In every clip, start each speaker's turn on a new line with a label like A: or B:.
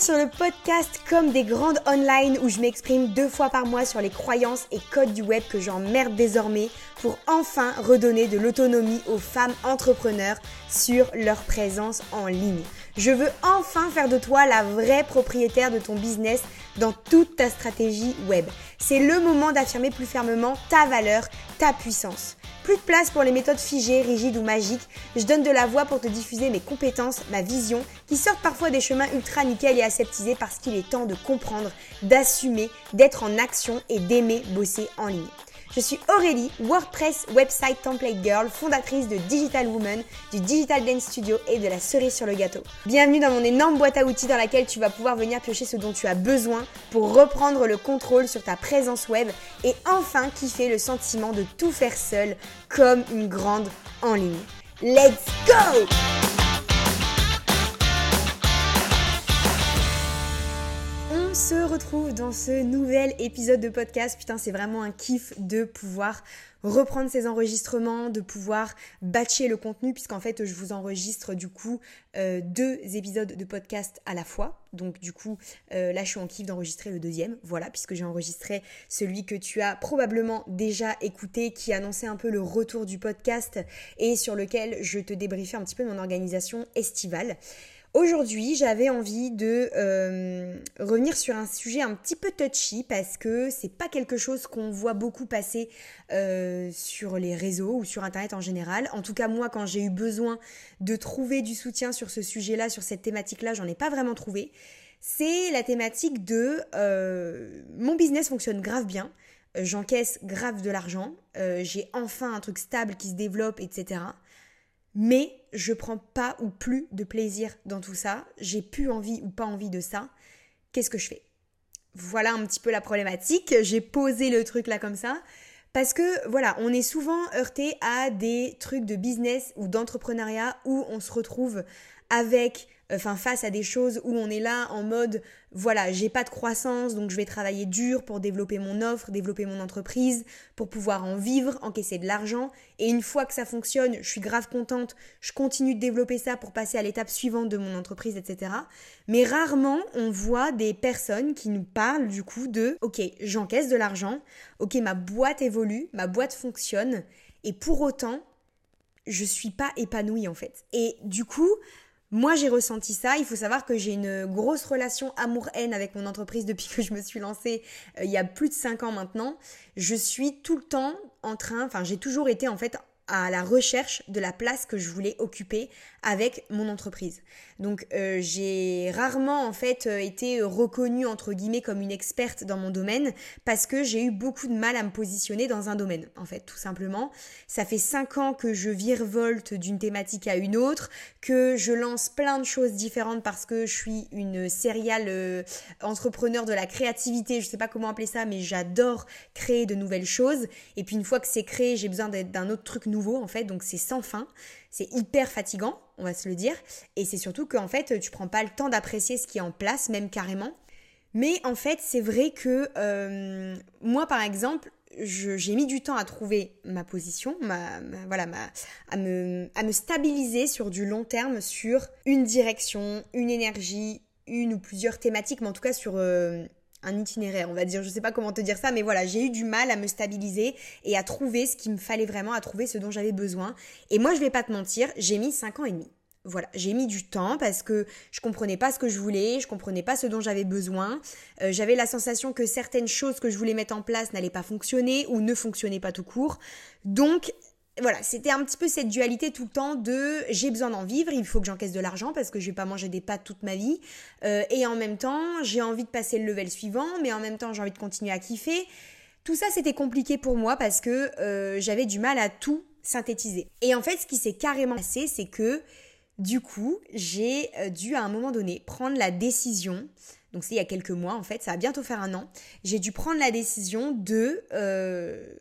A: sur le podcast Comme des grandes online où je m'exprime deux fois par mois sur les croyances et codes du web que j'emmerde désormais pour enfin redonner de l'autonomie aux femmes entrepreneurs sur leur présence en ligne. Je veux enfin faire de toi la vraie propriétaire de ton business dans toute ta stratégie web. C'est le moment d'affirmer plus fermement ta valeur, ta puissance. Plus de place pour les méthodes figées, rigides ou magiques. Je donne de la voix pour te diffuser mes compétences, ma vision, qui sortent parfois des chemins ultra nickel et aseptisés parce qu'il est temps de comprendre, d'assumer, d'être en action et d'aimer bosser en ligne. Je suis Aurélie, WordPress Website Template Girl, fondatrice de Digital Woman, du Digital Dance Studio et de la cerise sur le gâteau. Bienvenue dans mon énorme boîte à outils dans laquelle tu vas pouvoir venir piocher ce dont tu as besoin pour reprendre le contrôle sur ta présence web et enfin kiffer le sentiment de tout faire seul comme une grande en ligne. Let's go! Se retrouve dans ce nouvel épisode de podcast. Putain, c'est vraiment un kiff de pouvoir reprendre ces enregistrements, de pouvoir batcher le contenu, puisqu'en fait, je vous enregistre du coup euh, deux épisodes de podcast à la fois. Donc du coup, euh, là, je suis en kiff d'enregistrer le deuxième. Voilà, puisque j'ai enregistré celui que tu as probablement déjà écouté, qui annonçait un peu le retour du podcast et sur lequel je te débriefais un petit peu mon organisation estivale. Aujourd'hui, j'avais envie de euh, revenir sur un sujet un petit peu touchy parce que c'est pas quelque chose qu'on voit beaucoup passer euh, sur les réseaux ou sur internet en général. En tout cas, moi, quand j'ai eu besoin de trouver du soutien sur ce sujet-là, sur cette thématique-là, j'en ai pas vraiment trouvé. C'est la thématique de euh, mon business fonctionne grave bien, j'encaisse grave de l'argent, j'ai enfin un truc stable qui se développe, etc mais je prends pas ou plus de plaisir dans tout ça, j'ai plus envie ou pas envie de ça, qu'est-ce que je fais? Voilà un petit peu la problématique, j'ai posé le truc là comme ça, parce que voilà, on est souvent heurté à des trucs de business ou d'entrepreneuriat où on se retrouve avec face à des choses où on est là en mode voilà, j'ai pas de croissance, donc je vais travailler dur pour développer mon offre, développer mon entreprise, pour pouvoir en vivre, encaisser de l'argent. Et une fois que ça fonctionne, je suis grave contente, je continue de développer ça pour passer à l'étape suivante de mon entreprise, etc. Mais rarement, on voit des personnes qui nous parlent du coup de, ok, j'encaisse de l'argent, ok, ma boîte évolue, ma boîte fonctionne, et pour autant, je suis pas épanouie en fait. Et du coup, moi, j'ai ressenti ça. Il faut savoir que j'ai une grosse relation amour-haine avec mon entreprise depuis que je me suis lancée euh, il y a plus de 5 ans maintenant. Je suis tout le temps en train, enfin, j'ai toujours été en fait à la recherche de la place que je voulais occuper avec mon entreprise. Donc euh, j'ai rarement en fait euh, été reconnue entre guillemets comme une experte dans mon domaine parce que j'ai eu beaucoup de mal à me positionner dans un domaine en fait tout simplement. Ça fait cinq ans que je virevolte d'une thématique à une autre, que je lance plein de choses différentes parce que je suis une serial euh, entrepreneur de la créativité, je sais pas comment appeler ça mais j'adore créer de nouvelles choses et puis une fois que c'est créé, j'ai besoin d'un autre truc nouveau en fait donc c'est sans fin. C'est hyper fatigant, on va se le dire. Et c'est surtout qu'en fait, tu prends pas le temps d'apprécier ce qui est en place, même carrément. Mais en fait, c'est vrai que euh, moi, par exemple, j'ai mis du temps à trouver ma position, ma, voilà, ma, à, me, stabiliser sur du long terme, sur une direction, une énergie, une ou plusieurs thématiques, mais en tout cas sur euh, un itinéraire, on va dire. Je sais pas comment te dire ça, mais voilà, j'ai eu du mal à me stabiliser et à trouver ce qu'il me fallait vraiment, à trouver ce dont j'avais besoin. Et moi, je vais pas te mentir, j'ai mis 5 ans et demi. Voilà, j'ai mis du temps parce que je comprenais pas ce que je voulais, je comprenais pas ce dont j'avais besoin. Euh, j'avais la sensation que certaines choses que je voulais mettre en place n'allaient pas fonctionner ou ne fonctionnaient pas tout court. Donc voilà, c'était un petit peu cette dualité tout le temps de j'ai besoin d'en vivre, il faut que j'encaisse de l'argent parce que je vais pas manger des pâtes toute ma vie. Euh, et en même temps, j'ai envie de passer le level suivant, mais en même temps, j'ai envie de continuer à kiffer. Tout ça, c'était compliqué pour moi parce que euh, j'avais du mal à tout synthétiser. Et en fait, ce qui s'est carrément passé, c'est que du coup, j'ai euh, dû à un moment donné prendre la décision donc c'est il y a quelques mois en fait, ça va bientôt faire un an, j'ai dû prendre la décision de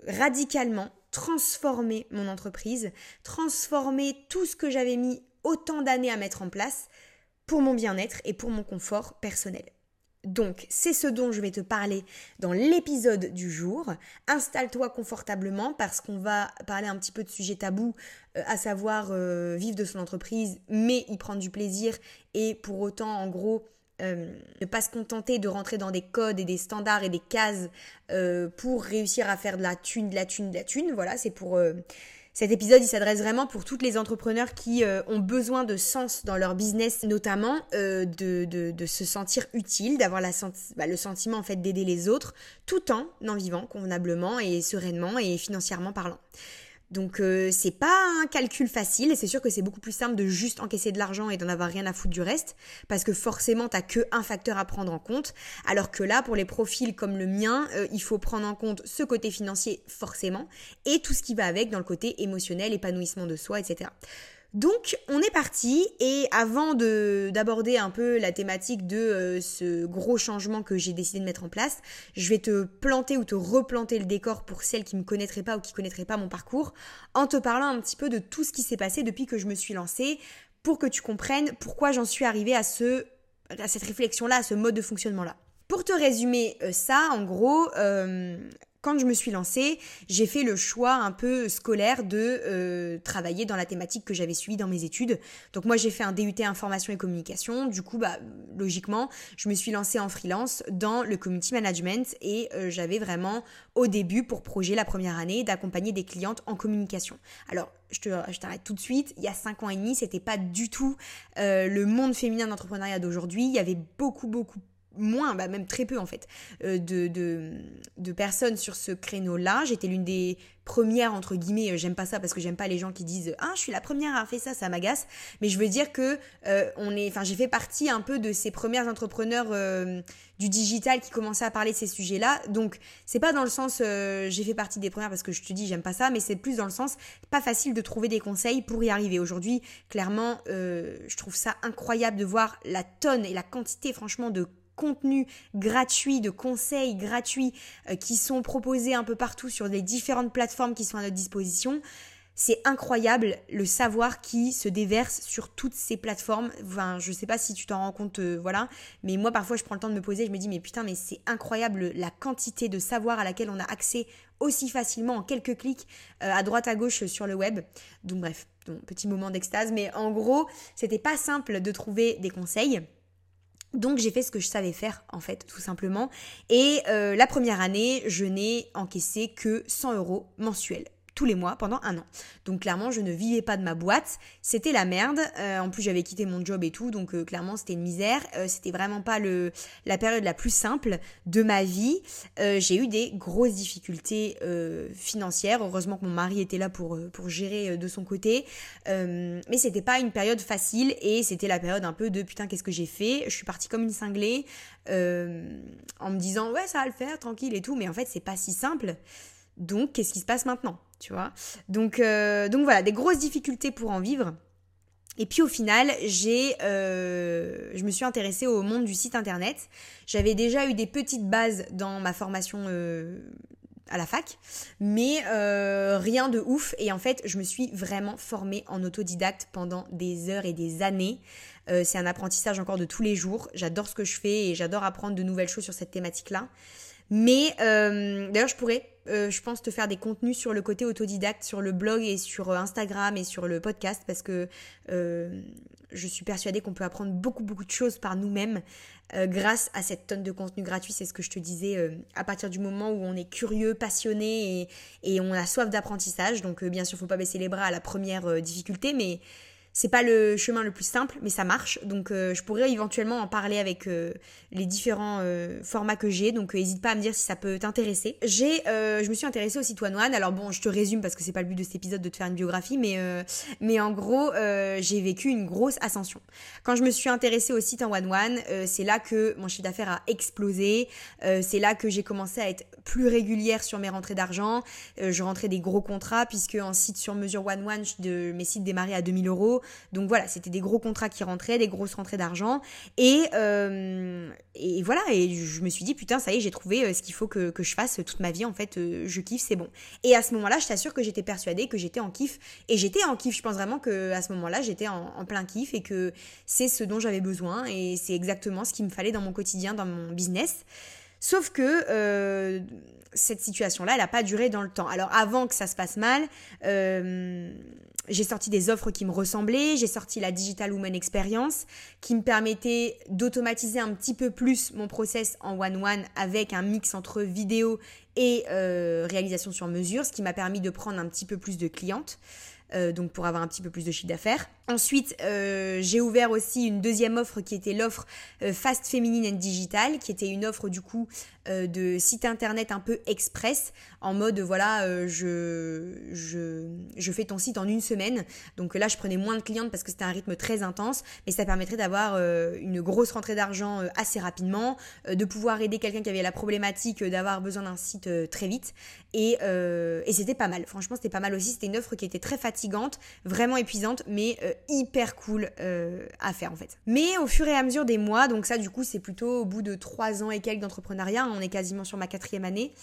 A: radicalement transformer mon entreprise, transformer tout ce que j'avais mis autant d'années à mettre en place pour mon bien-être et pour mon confort personnel. Donc, c'est ce dont je vais te parler dans l'épisode du jour. Installe-toi confortablement parce qu'on va parler un petit peu de sujet tabou, euh, à savoir euh, vivre de son entreprise, mais y prendre du plaisir et pour autant, en gros, ne pas se contenter de rentrer dans des codes et des standards et des cases pour réussir à faire de la thune, de la thune, de la thune. Voilà, c'est pour cet épisode, il s'adresse vraiment pour toutes les entrepreneurs qui euh, ont besoin de sens dans leur business, notamment euh, de, de, se sentir utile, d'avoir bah, le sentiment en fait d'aider les autres, tout en en vivant convenablement et sereinement et financièrement parlant. Donc euh, c'est pas un calcul facile c'est sûr que c'est beaucoup plus simple de juste encaisser de l'argent et d'en avoir rien à foutre du reste parce que forcément t'as que un facteur à prendre en compte alors que là pour les profils comme le mien euh, il faut prendre en compte ce côté financier forcément et tout ce qui va avec dans le côté émotionnel, épanouissement de soi, etc. Donc on est parti et avant de d'aborder un peu la thématique de euh, ce gros changement que j'ai décidé de mettre en place, je vais te planter ou te replanter le décor pour celles qui me connaîtraient pas ou qui connaîtraient pas mon parcours en te parlant un petit peu de tout ce qui s'est passé depuis que je me suis lancée pour que tu comprennes pourquoi j'en suis arrivée à ce à cette réflexion là, à ce mode de fonctionnement là. Pour te résumer euh, ça, en gros, euh, quand je me suis lancée, j'ai fait le choix un peu scolaire de euh, travailler dans la thématique que j'avais suivie dans mes études. Donc moi j'ai fait un DUT information et communication. Du coup, bah logiquement, je me suis lancée en freelance dans le community management et euh, j'avais vraiment au début pour projet la première année d'accompagner des clientes en communication. Alors je, te, je t'arrête tout de suite. Il y a cinq ans et demi, c'était pas du tout euh, le monde féminin d'entrepreneuriat d'aujourd'hui. Il y avait beaucoup beaucoup moins, bah même très peu en fait, euh, de, de, personnes sur ce créneau-là. J'étais l'une des premières, entre guillemets, euh, j'aime pas ça parce que j'aime pas les gens qui disent Ah, je suis la première à fait ça, ça m'agace. Mais je veux dire que euh, j'ai fait partie un peu de ces premières entrepreneurs du digital qui commençaient à parler de ces sujets-là. Donc, c'est pas dans le sens j'ai fait partie des premières parce que je te dis j'aime pas ça, mais c'est plus dans le sens pas facile de trouver des conseils pour y arriver. Aujourd'hui, clairement, je trouve ça incroyable de voir la tonne et la quantité, franchement, de contenus gratuits, de conseils gratuits euh, qui sont proposés un peu partout sur les différentes plateformes qui sont à notre disposition. C'est incroyable le savoir qui se déverse sur toutes ces plateformes. Enfin, je sais pas si tu t'en rends compte, euh, voilà. Mais moi, parfois, je prends le temps de me poser. Je me dis, mais putain, mais c'est incroyable la quantité de savoir à laquelle on a accès aussi facilement en quelques clics euh, à droite à gauche sur le web. Donc, bref, petit moment d'extase. Mais en gros, c'était pas simple de trouver des conseils. Donc j'ai fait ce que je savais faire en fait tout simplement. Et euh, la première année je n'ai encaissé que 100 euros mensuels tous les mois pendant un an. Donc clairement, je ne vivais pas de ma boîte, c'était la merde. Euh, en plus, j'avais quitté mon job et tout, donc euh, clairement, c'était une misère. Euh, c'était vraiment pas le la période la plus simple de ma vie. j'ai eu des grosses difficultés financières. Heureusement que mon mari était là pour pour gérer de son côté, mais c'était pas une période facile et c'était la période un peu de putain qu'est-ce que j'ai fait? Je suis partie comme une cinglée en me disant ouais ça va le faire tranquille et tout, mais en fait c'est pas si simple. Donc, qu'est-ce qui se passe maintenant? Tu vois donc, euh, donc voilà, des grosses difficultés pour en vivre. Et puis au final, j'ai, euh, je me suis intéressée au monde du site internet. J'avais déjà eu des petites bases dans ma formation euh, à la fac, mais rien de ouf. Et en fait, je me suis vraiment formée en autodidacte pendant des heures et des années. c'est un apprentissage encore de tous les jours. J'adore ce que je fais et j'adore apprendre de nouvelles choses sur cette thématique-là. Mais d'ailleurs, je pourrais euh, je pense, te faire des contenus sur le côté autodidacte, sur le blog et sur euh, Instagram et sur le podcast, parce que euh, je suis persuadée qu'on peut apprendre beaucoup, beaucoup de choses par nous-mêmes grâce à cette tonne de contenu gratuit. C'est ce que je te disais, à partir du moment où on est curieux, passionné et, on a soif d'apprentissage. Donc, bien sûr, faut pas baisser les bras à la première difficulté, mais c'est pas le chemin le plus simple, mais ça marche. Donc euh, je pourrais éventuellement en parler avec euh, les différents euh, formats que j'ai. Donc n'hésite pas à me dire si ça peut t'intéresser. J'ai, je me suis intéressée au site One One. Alors bon, je te résume parce que c'est pas le but de cet épisode de te faire une biographie, mais mais en gros, j'ai vécu une grosse ascension. Quand je me suis intéressée au site en One One, c'est là que mon chiffre d'affaires a explosé. c'est là que j'ai commencé à être plus régulière sur mes rentrées d'argent. je rentrais des gros contrats puisque en site sur mesure One One, mes sites démarraient à 2000 euros. Donc voilà, c'était des gros contrats qui rentraient, des grosses rentrées d'argent. Et, euh, voilà, et je me suis dit, putain, ça y est, j'ai trouvé euh, ce qu'il faut que, je fasse toute ma vie. En fait, euh, je kiffe, c'est bon. Et à ce moment-là, je t'assure que j'étais persuadée que j'étais en kiff. Et j'étais en kiff. Je pense vraiment que à ce moment-là, j'étais en, plein kiff et que c'est ce dont j'avais besoin. Et c'est exactement ce qu'il me fallait dans mon quotidien, dans mon business. Sauf que cette situation-là, elle n'a pas duré dans le temps. Alors avant que ça se passe mal, j'ai sorti des offres qui me ressemblaient, j'ai sorti la Digital Woman Experience qui me permettait d'automatiser un petit peu plus mon process en one-one avec un mix entre vidéo et euh, réalisation sur mesure, ce qui m'a permis de prendre un petit peu plus de clientes. Euh, donc pour avoir un petit peu plus de chiffre d'affaires. Ensuite, euh, j'ai ouvert aussi une deuxième offre qui était l'offre euh, Fast Feminine and Digital, qui était une offre du coup de site internet un peu express, en mode voilà, je, je, je fais ton site en une semaine. Donc là, je prenais moins de clientes parce que c'était un rythme très intense, mais ça permettrait d'avoir une grosse rentrée d'argent assez rapidement, de pouvoir aider quelqu'un qui avait la problématique d'avoir besoin d'un site très vite. Et, et c'était pas mal. Franchement, c'était pas mal aussi. C'était une offre qui était très fatigante, vraiment épuisante, mais hyper cool euh, à faire en fait. Mais au fur et à mesure des mois, donc ça du coup c'est plutôt au bout de trois ans et quelques d'entrepreneuriat, on est quasiment sur ma quatrième année,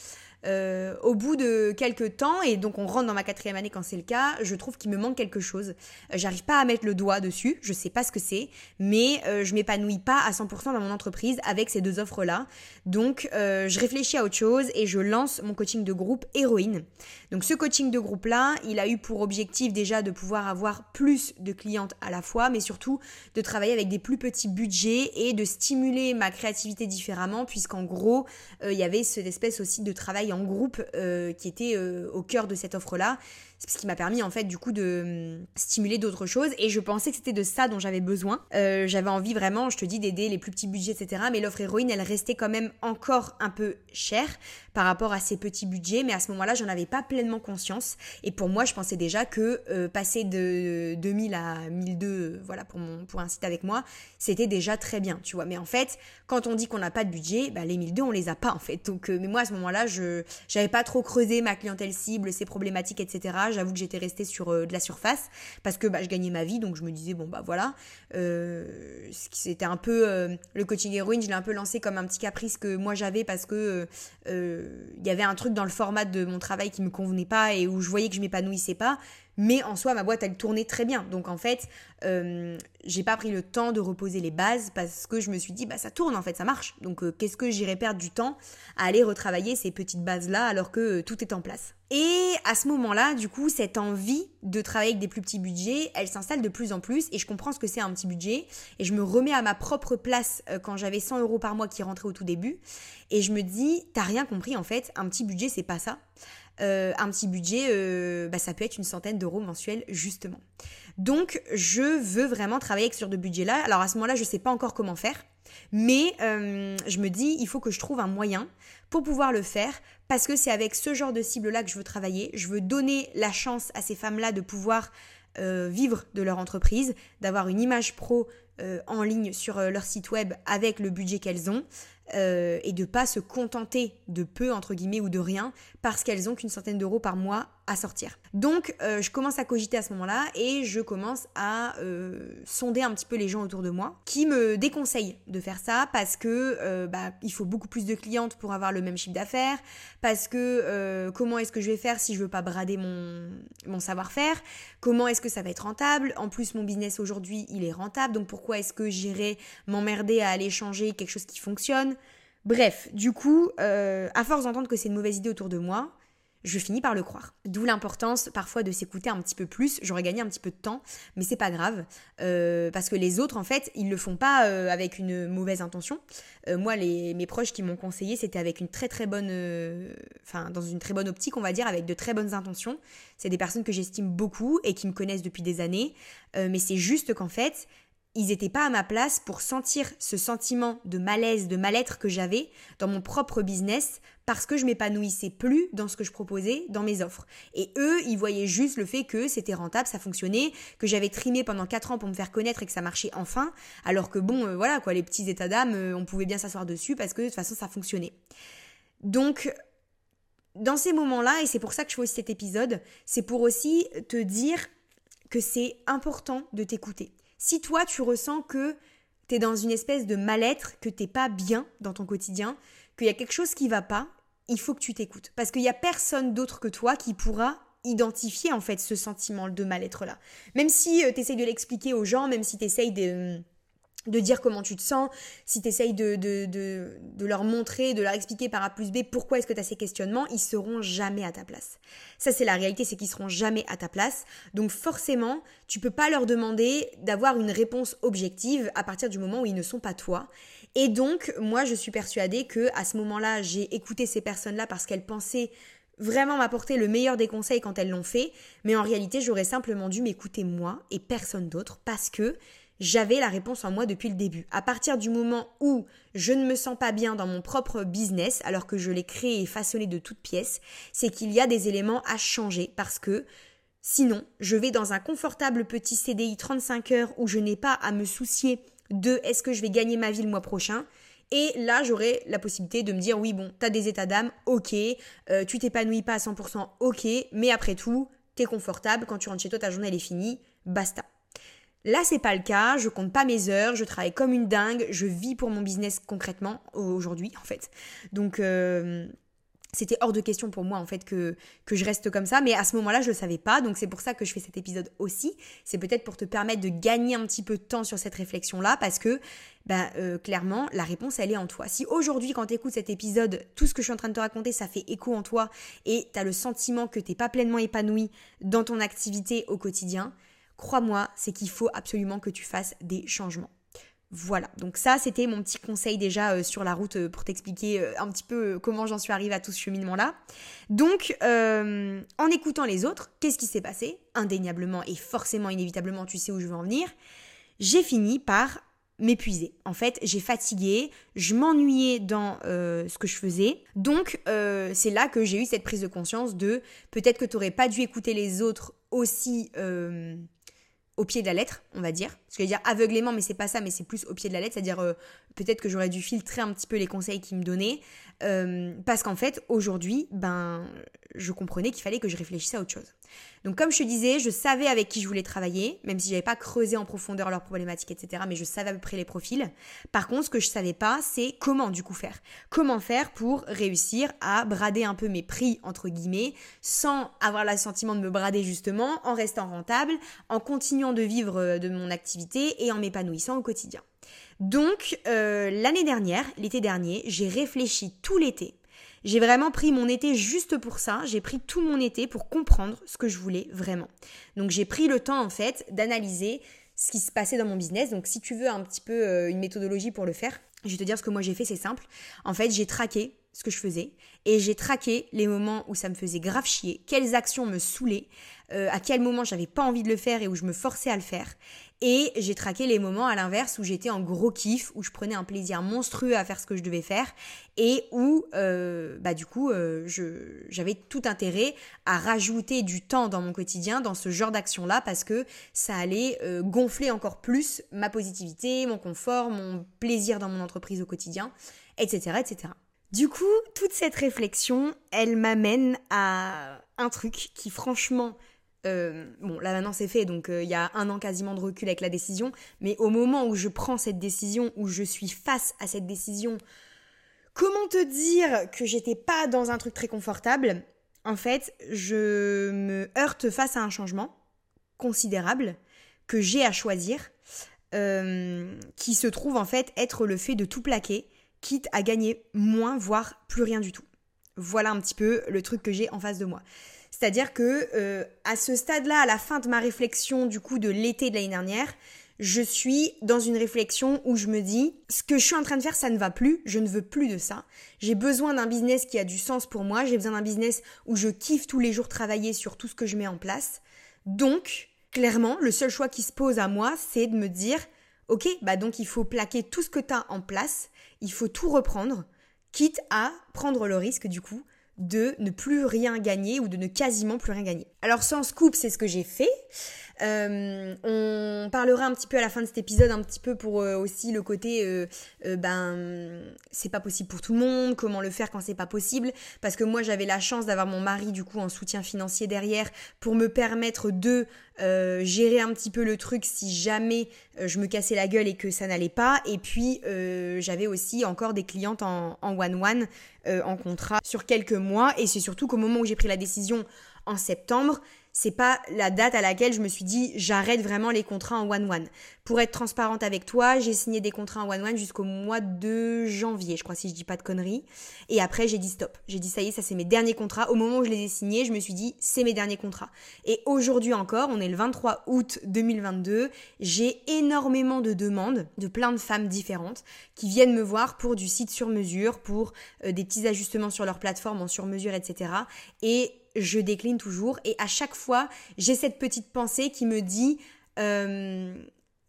A: euh, au bout de quelques temps, et donc on rentre dans ma quatrième année quand c'est le cas, je trouve qu'il me manque quelque chose. Euh, j'arrive pas à mettre le doigt dessus, je sais pas ce que c'est, mais euh, je m'épanouis pas à 100% dans mon entreprise avec ces deux offres-là. Donc je réfléchis à autre chose et je lance mon coaching de groupe Héroïne. Donc ce coaching de groupe-là, il a eu pour objectif déjà de pouvoir avoir plus de clientes à la fois, mais surtout de travailler avec des plus petits budgets et de stimuler ma créativité différemment, puisqu'en gros, il y avait cette espèce aussi de travail en groupe euh, qui était euh, au cœur de cette offre-là c'est ce qui m'a permis en fait du coup de hum, stimuler d'autres choses et je pensais que c'était de ça dont j'avais besoin. Euh, j'avais envie vraiment, je te dis, d'aider les plus petits budgets, etc. Mais l'offre héroïne, elle restait quand même encore un peu chère par rapport à ces petits budgets, mais à ce moment-là, j'en avais pas pleinement conscience. Et pour moi, je pensais déjà que euh, passer de 2000 à 1002, voilà, pour, mon, pour un site avec moi, c'était déjà très bien, tu vois. Mais en fait, quand on dit qu'on n'a pas de budget, bah, les 1002, on les a pas en fait. Donc, euh, mais moi, à ce moment-là, je n'avais pas trop creusé ma clientèle cible, ses problématiques, etc. J'avoue que j'étais restée sur euh, de la surface parce que bah, je gagnais ma vie, donc je me disais, bon, bah voilà. Euh, c'était un peu. Euh, le coaching héroïne, je l'ai un peu lancé comme un petit caprice que moi j'avais parce que il y avait un truc dans le format de mon travail qui me convenait pas et où je voyais que je m'épanouissais pas. Mais en soi, ma boîte, elle tournait très bien. Donc en fait, euh, j'ai pas pris le temps de reposer les bases parce que je me suis dit, bah ça tourne en fait, ça marche. Donc euh, qu'est-ce que j'irais perdre du temps à aller retravailler ces petites bases-là alors que euh, tout est en place? Et à ce moment-là, du coup, cette envie de travailler avec des plus petits budgets, elle s'installe de plus en plus et je comprends ce que c'est un petit budget et je me remets à ma propre place quand j'avais 100 euros par mois qui rentraient au tout début et je me dis, t'as rien compris en fait, un petit budget c'est pas ça. Euh, un petit budget, euh, bah, ça peut être une centaine d'euros mensuels justement. Donc je veux vraiment travailler genre de budget-là. Alors à ce moment-là, je ne sais pas encore comment faire, mais euh, je me dis, il faut que je trouve un moyen pour pouvoir le faire, parce que c'est avec ce genre de cible-là que je veux travailler. Je veux donner la chance à ces femmes-là de pouvoir vivre de leur entreprise, d'avoir une image pro en ligne sur leur site web avec le budget qu'elles ont. Euh, et de pas se contenter de peu entre guillemets ou de rien parce qu'elles ont qu'une centaine d'euros par mois à sortir. Donc euh, je commence à cogiter à ce moment-là et je commence à euh, sonder un petit peu les gens autour de moi qui me déconseillent de faire ça parce que bah, il faut beaucoup plus de clientes pour avoir le même chiffre d'affaires, parce que comment est-ce que je vais faire si je veux pas brader mon, mon savoir-faire, comment est-ce que ça va être rentable, en plus mon business aujourd'hui il est rentable donc pourquoi est-ce que j'irai m'emmerder à aller changer quelque chose qui fonctionne Bref, du coup, euh, à force d'entendre que c'est une mauvaise idée autour de moi, je finis par le croire. D'où l'importance parfois de s'écouter un petit peu plus. J'aurais gagné un petit peu de temps, mais c'est pas grave euh, parce que les autres en fait ils le font pas euh, avec une mauvaise intention. moi, mes proches qui m'ont conseillé, c'était avec une très très bonne, enfin dans une très bonne optique, on va dire, avec de très bonnes intentions. C'est des personnes que j'estime beaucoup et qui me connaissent depuis des années, mais c'est juste qu'en fait ils n'étaient pas à ma place pour sentir ce sentiment de malaise, de mal-être que j'avais dans mon propre business parce que je m'épanouissais plus dans ce que je proposais dans mes offres. Et eux, ils voyaient juste le fait que c'était rentable, ça fonctionnait, que j'avais trimé pendant 4 ans pour me faire connaître et que ça marchait enfin, alors que bon, euh, voilà quoi, les petits états d'âme, euh, on pouvait bien s'asseoir dessus parce que de toute façon ça fonctionnait. Donc, dans ces moments-là, et c'est pour ça que je fais aussi cet épisode, c'est pour aussi te dire que c'est important de t'écouter. Si toi, tu ressens que tu es dans une espèce de mal-être, que t'es pas bien dans ton quotidien, qu'il y a quelque chose qui va pas, il faut que tu t'écoutes. Parce qu'il n'y a personne d'autre que toi qui pourra identifier en fait ce sentiment de mal-être là. Même si euh, tu essayes de l'expliquer aux gens, même si tu essayes de de dire comment tu te sens, si tu essayes de, de, leur montrer, de leur expliquer par A plus B pourquoi est-ce que tu as ces questionnements, ils seront jamais à ta place. Ça, c'est la réalité, c'est qu'ils seront jamais à ta place. Donc forcément, tu peux pas leur demander d'avoir une réponse objective à partir du moment où ils ne sont pas toi. Et donc, moi, je suis persuadée que à ce moment-là, j'ai écouté ces personnes-là parce qu'elles pensaient vraiment m'apporter le meilleur des conseils quand elles l'ont fait, mais en réalité, j'aurais simplement dû m'écouter moi et personne d'autre parce que j'avais la réponse en moi depuis le début. À partir du moment où je ne me sens pas bien dans mon propre business, alors que je l'ai créé et façonné de toutes pièces, c'est qu'il y a des éléments à changer parce que sinon, je vais dans un confortable petit CDI 35 heures où je n'ai pas à me soucier de est-ce que je vais gagner ma vie le mois prochain. Et là, j'aurai la possibilité de me dire oui, bon, t'as des états d'âme, ok, euh, tu t'épanouis pas à 100%, ok, mais après tout, t'es confortable, quand tu rentres chez toi, ta journée elle est finie, basta. Là, c'est pas le cas, je compte pas mes heures, je travaille comme une dingue, je vis pour mon business concrètement aujourd'hui en fait. Donc euh, c'était hors de question pour moi en fait que, je reste comme ça, mais à ce moment-là, je le savais pas, donc c'est pour ça que je fais cet épisode aussi. C'est peut-être pour te permettre de gagner un petit peu de temps sur cette réflexion-là, parce que ben, euh, clairement, la réponse, elle est en toi. Si aujourd'hui, quand tu écoutes cet épisode, tout ce que je suis en train de te raconter, ça fait écho en toi et tu as le sentiment que tu n'es pas pleinement épanoui dans ton activité au quotidien, crois-moi, c'est qu'il faut absolument que tu fasses des changements. Voilà, donc ça c'était mon petit conseil déjà euh, sur la route euh, pour t'expliquer euh, un petit peu comment j'en suis arrivée à tout ce cheminement-là. Donc, en écoutant les autres, qu'est-ce qui s'est passé? Indéniablement et forcément, inévitablement, tu sais où je veux en venir. J'ai fini par m'épuiser. En fait, j'ai fatigué, je m'ennuyais dans ce que je faisais. Donc, c'est là que j'ai eu cette prise de conscience de peut-être que tu n'aurais pas dû écouter les autres aussi au pied de la lettre, on va dire. Je vais dire aveuglément, mais c'est pas ça, mais c'est plus au pied de la lettre, c'est-à-dire euh, peut-être que j'aurais dû filtrer un petit peu les conseils qu'ils me donnaient, euh, parce qu'en fait, aujourd'hui, ben, je comprenais qu'il fallait que je réfléchisse à autre chose. Donc comme je te disais, je savais avec qui je voulais travailler, même si j'avais pas creusé en profondeur leurs problématiques, etc. Mais je savais à peu près les profils. Par contre, ce que je savais pas, c'est comment du coup faire. Comment faire pour réussir à brader un peu mes prix entre guillemets, sans avoir le sentiment de me brader justement, en restant rentable, en continuant de vivre euh, de mon activité et en m'épanouissant au quotidien. Donc euh, l'année dernière, l'été dernier, j'ai réfléchi tout l'été j'ai vraiment pris mon été juste pour ça. J'ai pris tout mon été pour comprendre ce que je voulais vraiment. Donc j'ai pris le temps en fait d'analyser ce qui se passait dans mon business. Donc si tu veux un petit peu euh, une méthodologie pour le faire, je vais te dire ce que moi j'ai fait, c'est simple. En fait, j'ai traqué ce que je faisais et j'ai traqué les moments où ça me faisait grave chier, quelles actions me saoulaient, euh, à quel moment j'avais pas envie de le faire et où je me forçais à le faire. Et j'ai traqué les moments à l'inverse où j'étais en gros kiff, où je prenais un plaisir monstrueux à faire ce que je devais faire et où euh, bah du coup euh, j'avais tout intérêt à rajouter du temps dans mon quotidien dans ce genre d'action là parce que ça allait euh, gonfler encore plus ma positivité, mon confort, mon plaisir dans mon entreprise au quotidien, etc. etc. Du coup, toute cette réflexion, elle m'amène à un truc qui franchement euh, bon, là maintenant c'est fait, donc euh, il y a un an quasiment de recul avec la décision, mais au moment où je prends cette décision, où je suis face à cette décision, comment te dire que j'étais pas dans un truc très confortable? En fait, je me heurte face à un changement considérable que j'ai à choisir, euh, qui se trouve en fait être le fait de tout plaquer, quitte à gagner moins, voire plus rien du tout. Voilà un petit peu le truc que j'ai en face de moi. C'est-à-dire que euh, à ce stade-là, à la fin de ma réflexion du coup de l'été de l'année dernière, je suis dans une réflexion où je me dis ce que je suis en train de faire ça ne va plus, je ne veux plus de ça. J'ai besoin d'un business qui a du sens pour moi, j'ai besoin d'un business où je kiffe tous les jours travailler sur tout ce que je mets en place. Donc, clairement, le seul choix qui se pose à moi, c'est de me dire OK, bah donc il faut plaquer tout ce que tu as en place, il faut tout reprendre, quitte à prendre le risque du coup de ne plus rien gagner ou de ne quasiment plus rien gagner. Alors sans scoop, c'est ce que j'ai fait. Euh, on parlera un petit peu à la fin de cet épisode, un petit peu pour euh, aussi le côté, euh, ben, c'est pas possible pour tout le monde, comment le faire quand c'est pas possible, parce que moi j'avais la chance d'avoir mon mari du coup en soutien financier derrière pour me permettre de gérer un petit peu le truc si jamais je me cassais la gueule et que ça n'allait pas, et puis j'avais aussi encore des clientes en one-one en contrat sur quelques mois, et c'est surtout qu'au moment où j'ai pris la décision en septembre, c'est pas la date à laquelle je me suis dit j'arrête vraiment les contrats en one-one. Pour être transparente avec toi, j'ai signé des contrats en one-one jusqu'au mois de janvier, je crois, si je dis pas de conneries. Et après, j'ai dit stop. J'ai dit ça y est, ça c'est mes derniers contrats. Au moment où je les ai signés, je me suis dit c'est mes derniers contrats. Et aujourd'hui encore, on est le 23 août 2022, j'ai énormément de demandes de plein de femmes différentes qui viennent me voir pour du site sur mesure, pour euh, des petits ajustements sur leur plateforme en sur mesure, etc. Et je décline toujours. Et à chaque fois, j'ai cette petite pensée qui me dit, euh,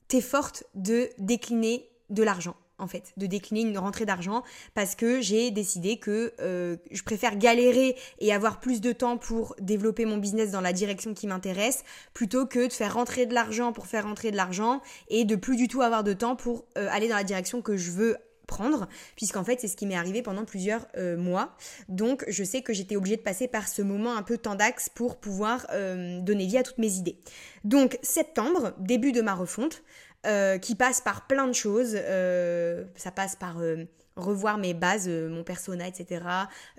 A: t'es forte de décliner de l'argent en fait, de décliner une rentrée d'argent parce que j'ai décidé que euh, je préfère galérer et avoir plus de temps pour développer mon business dans la direction qui m'intéresse plutôt que de faire rentrer de l'argent pour faire rentrer de l'argent et de plus du tout avoir de temps pour euh, aller dans la direction que je veux prendre, puisqu'en fait c'est ce qui m'est arrivé pendant plusieurs euh, mois. Donc je sais que j'étais obligée de passer par ce moment un peu tendax pour pouvoir euh, donner vie à toutes mes idées. Donc septembre, début de ma refonte, euh, qui passe par plein de choses. ça passe par revoir mes bases, euh, mon persona, etc.,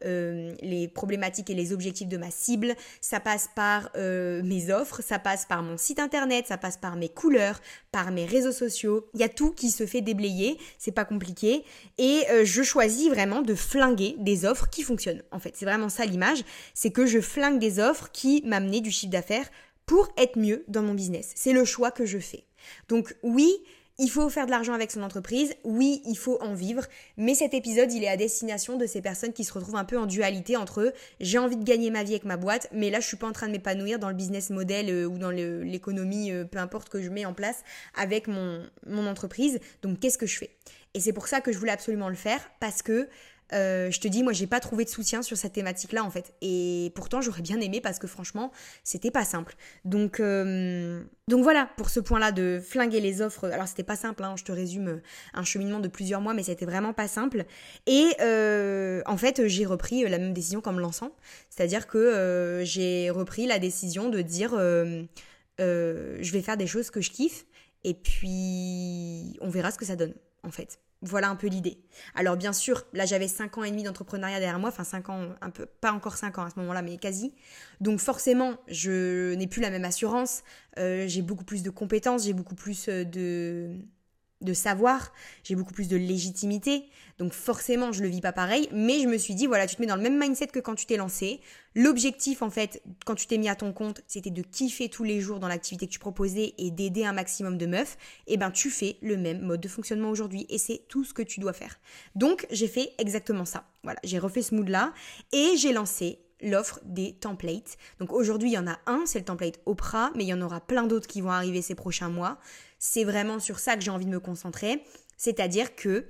A: euh, les problématiques et les objectifs de ma cible. Ça passe par euh, mes offres, ça passe par mon site internet, ça passe par mes couleurs, par mes réseaux sociaux. Il y a tout qui se fait déblayer, c'est pas compliqué. Et je choisis vraiment de flinguer des offres qui fonctionnent. En fait, c'est vraiment ça l'image, c'est que je flingue des offres qui m'amenaient du chiffre d'affaires pour être mieux dans mon business. C'est le choix que je fais. Donc oui, il faut faire de l'argent avec son entreprise, oui, il faut en vivre, mais cet épisode, il est à destination de ces personnes qui se retrouvent un peu en dualité entre j'ai envie de gagner ma vie avec ma boîte, mais là, je suis pas en train de m'épanouir dans le business model euh, ou dans l'économie, euh, peu importe que je mets en place avec mon entreprise. Donc, qu'est-ce que je fais? Et c'est pour ça que je voulais absolument le faire, parce que euh, je te dis, moi, j'ai pas trouvé de soutien sur cette thématique-là, en fait. Et pourtant, j'aurais bien aimé parce que franchement, c'était pas simple. Donc, euh, donc voilà, pour ce point-là de flinguer les offres. Alors, c'était pas simple, hein, je te résume un cheminement de plusieurs mois, mais c'était vraiment pas simple. Et euh, en fait, j'ai repris la même décision qu'en me lançant. C'est-à-dire que j'ai repris la décision de dire, je vais faire des choses que je kiffe. Et puis, on verra ce que ça donne, en fait. Voilà un peu l'idée. Alors bien sûr, là j'avais 5 ans et demi d'entrepreneuriat derrière moi, enfin 5 ans, un peu, pas encore 5 ans à ce moment-là, mais quasi. Donc forcément, je n'ai plus la même assurance, euh, j'ai beaucoup plus de compétences, j'ai beaucoup plus euh, de, de savoir, j'ai beaucoup plus de légitimité. Donc forcément, je le vis pas pareil, mais je me suis dit voilà, tu te mets dans le même mindset que quand tu t'es lancé. L'objectif en fait, quand tu t'es mis à ton compte, c'était de kiffer tous les jours dans l'activité que tu proposais et d'aider un maximum de meufs. Et eh ben tu fais le même mode de fonctionnement aujourd'hui et c'est tout ce que tu dois faire. Donc, j'ai fait exactement ça. Voilà, j'ai refait ce mood là et j'ai lancé l'offre des templates. Donc aujourd'hui, il y en a un, c'est le template Oprah, mais il y en aura plein d'autres qui vont arriver ces prochains mois. C'est vraiment sur ça que j'ai envie de me concentrer. C'est-à-dire que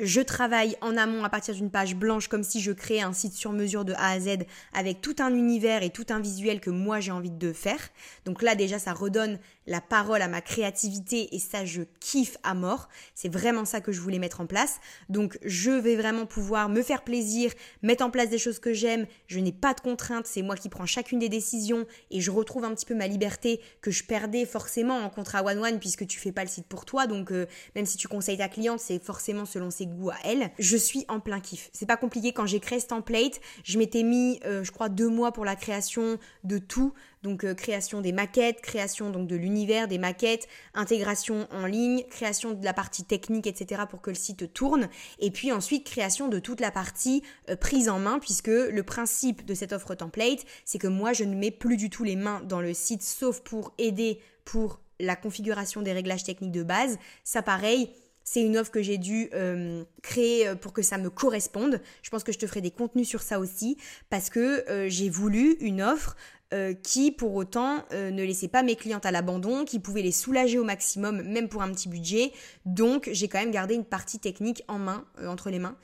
A: je travaille en amont à partir d'une page blanche comme si je créais un site sur mesure de A à Z avec tout un univers et tout un visuel que moi j'ai envie de faire. Donc là déjà ça redonne la parole à ma créativité et ça je kiffe à mort. C'est vraiment ça que je voulais mettre en place. Donc je vais vraiment pouvoir me faire plaisir, mettre en place des choses que j'aime. Je n'ai pas de contraintes, c'est moi qui prends chacune des décisions et je retrouve un petit peu ma liberté que je perdais forcément en contrat one one puisque tu fais pas le site pour toi. Donc euh, même si tu conseilles ta cliente, c'est forcément selon ses goûts à elle. Je suis en plein kiff. C'est pas compliqué quand j'ai créé ce template, je m'étais mis euh, je crois deux mois pour la création de tout donc euh, création des maquettes, création donc de l'univers, des maquettes, intégration en ligne, création de la partie technique, etc. pour que le site tourne, et puis ensuite création de toute la partie euh, prise en main, puisque le principe de cette offre template, c'est que moi je ne mets plus du tout les mains dans le site, sauf pour aider pour la configuration des réglages techniques de base. Ça pareil, c'est une offre que j'ai dû euh, créer pour que ça me corresponde. Je pense que je te ferai des contenus sur ça aussi parce que j'ai voulu une offre euh, qui pour autant euh, ne laissait pas mes clientes à l'abandon, qui pouvait les soulager au maximum, même pour un petit budget. Donc j'ai quand même gardé une partie technique en main, euh, entre les mains,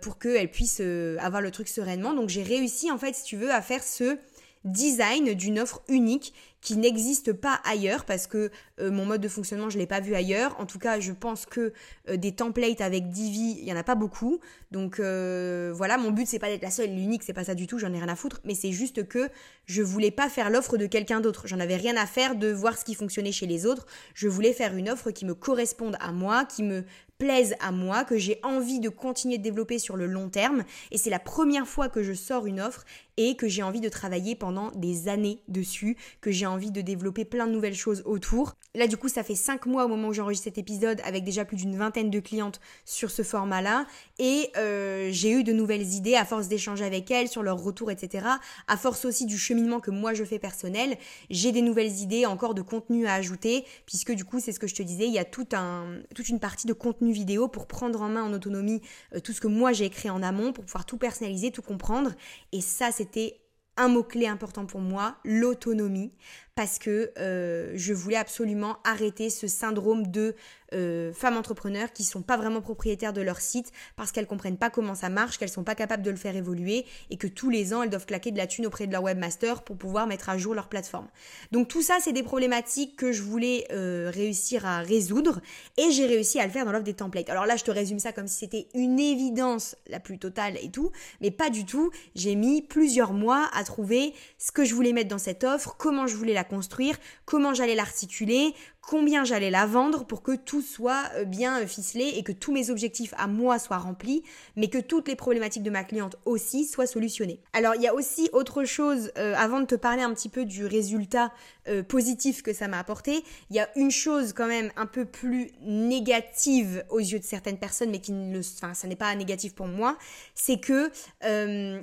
A: pour qu'elles puissent avoir le truc sereinement. Donc j'ai réussi en fait, si tu veux, à faire ce design d'une offre unique qui n'existe pas ailleurs parce que euh, mon mode de fonctionnement je l'ai pas vu ailleurs. En tout cas, je pense que euh, des templates avec Divi, il y en a pas beaucoup. Donc euh, voilà, mon but c'est pas d'être la seule, l'unique, c'est pas ça du tout, j'en ai rien à foutre, mais c'est juste que je voulais pas faire l'offre de quelqu'un d'autre. J'en avais rien à faire de voir ce qui fonctionnait chez les autres. Je voulais faire une offre qui me corresponde à moi, qui me plaisent à moi, que j'ai envie de continuer de développer sur le long terme. Et c'est la première fois que je sors une offre et que j'ai envie de travailler pendant des années dessus, que j'ai envie de développer plein de nouvelles choses autour. Là, du coup, ça fait 5 mois au moment où j'enregistre cet épisode avec déjà plus d'une vingtaine de clientes sur ce format-là. Et euh, j'ai eu de nouvelles idées à force d'échanger avec elles sur leur retour, etc. À force aussi du cheminement que moi je fais personnel, j'ai des nouvelles idées, encore de contenu à ajouter, puisque du coup, c'est ce que je te disais, il y a tout un, toute une partie de contenu vidéo pour prendre en main en autonomie euh, tout ce que moi j'ai écrit en amont, pour pouvoir tout personnaliser, tout comprendre. Et ça, c'était un mot-clé important pour moi, l'autonomie, parce que euh, je voulais absolument arrêter ce syndrome de euh, femmes entrepreneurs qui sont pas vraiment propriétaires de leur site parce qu'elles comprennent pas comment ça marche, qu'elles sont pas capables de le faire évoluer et que tous les ans elles doivent claquer de la thune auprès de leur webmaster pour pouvoir mettre à jour leur plateforme. Donc tout ça c'est des problématiques que je voulais euh, réussir à résoudre et j'ai réussi à le faire dans l'offre des templates. Alors là je te résume ça comme si c'était une évidence la plus totale et tout, mais pas du tout. J'ai mis plusieurs mois à trouver ce que je voulais mettre dans cette offre, comment je voulais la construire, comment j'allais l'articuler, combien j'allais la vendre pour que tout soit euh, bien euh, ficelé et que tous mes objectifs à moi soient remplis, mais que toutes les problématiques de ma cliente aussi soient solutionnées. Alors il y a aussi autre chose, euh, avant de te parler un petit peu du résultat positif que ça m'a apporté, il y a une chose quand même un peu plus négative aux yeux de certaines personnes, mais qui ne, enfin ça n'est pas négatif pour moi, c'est que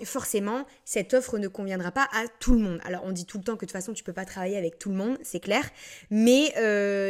A: forcément cette offre ne conviendra pas à tout le monde. Alors on dit tout le temps que de toute façon tu peux pas travailler avec tout le monde, c'est clair, mais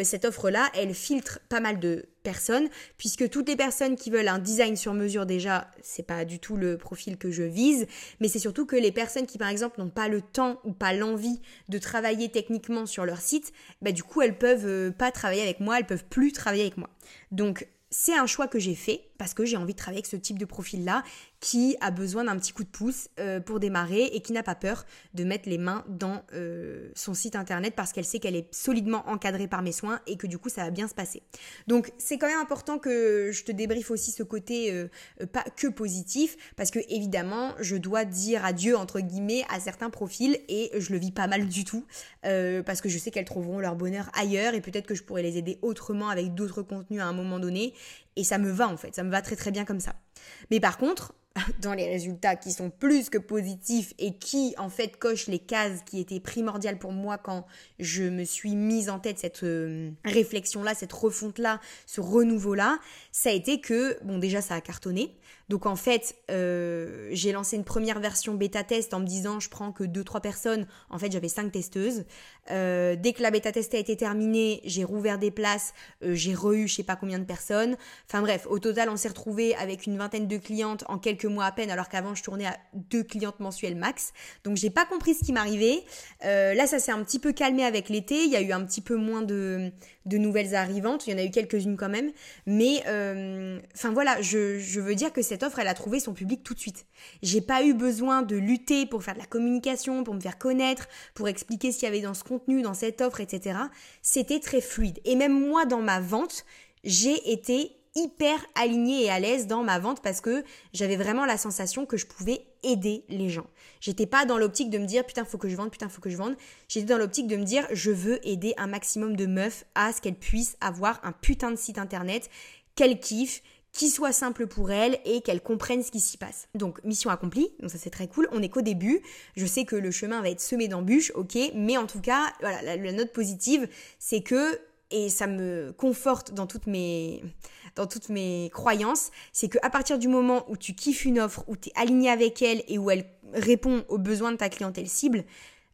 A: cette offre-là, elle filtre pas mal de personnes, puisque toutes les personnes qui veulent un design sur mesure déjà, c'est pas du tout le profil que je vise, mais c'est surtout que les personnes qui par exemple n'ont pas le temps ou pas l'envie de travailler techniquement sur leur site, bah du coup elles peuvent euh, pas travailler avec moi, elles peuvent plus travailler avec moi. Donc c'est un choix que j'ai fait parce que j'ai envie de travailler avec ce type de profil-là qui a besoin d'un petit coup de pouce euh, pour démarrer et qui n'a pas peur de mettre les mains dans euh, son site internet parce qu'elle sait qu'elle est solidement encadrée par mes soins et que du coup ça va bien se passer. Donc c'est quand même important que je te débriefe aussi ce côté euh, pas que positif parce que évidemment je dois dire adieu entre guillemets à certains profils et je le vis pas mal du tout parce que je sais qu'elles trouveront leur bonheur ailleurs et peut-être que je pourrais les aider autrement avec d'autres contenus à un moment donné et ça me va en fait, va très très bien comme ça. Mais par contre, dans les résultats qui sont plus que positifs et qui en fait cochent les cases qui étaient primordiales pour moi quand je me suis mise en tête cette euh, réflexion là, cette refonte là, ce renouveau là, ça a été que bon déjà ça a cartonné. Donc en fait, euh, j'ai lancé une première version bêta test en me disant je prends que 2-3 personnes. En fait, j'avais 5 testeuses. Euh, dès que la bêta test a été terminée, j'ai rouvert des places, j'ai re-eu je sais pas combien de personnes. Enfin bref, au total, on s'est retrouvé avec une vingtaine de clientes en quelques mois à peine, alors qu'avant je tournais à deux clientes mensuelles max. Donc j'ai pas compris ce qui m'arrivait. Euh, là, ça s'est un petit peu calmé avec l'été. Il y a eu un petit peu moins de, de nouvelles arrivantes. Il y en a eu quelques-unes quand même. Mais euh, enfin voilà, je, je veux dire que cette offre, elle a trouvé son public tout de suite. J'ai pas eu besoin de lutter pour faire de la communication, pour me faire connaître, pour expliquer ce qu'il y avait dans ce contenu, dans cette offre, etc. C'était très fluide. Et même moi, dans ma vente, j'ai été hyper alignée et à l'aise dans ma vente parce que j'avais vraiment la sensation que je pouvais aider les gens. J'étais pas dans l'optique de me dire putain faut que je vende, putain faut que je vende. J'étais dans l'optique de me dire je veux aider un maximum de meufs à ce qu'elles puissent avoir un putain de site internet qu'elles kiffent, qui soit simple pour elles et qu'elles comprennent ce qui s'y passe. Donc mission accomplie, donc ça c'est très cool. On est qu'au début. Je sais que le chemin va être semé d'embûches, ok, mais en tout cas, voilà, la note positive, c'est que et ça me conforte dans toutes mes dans toutes mes croyances, c'est qu'à partir du moment où tu kiffes une offre, où tu es aligné avec elle et où elle répond aux besoins de ta clientèle cible,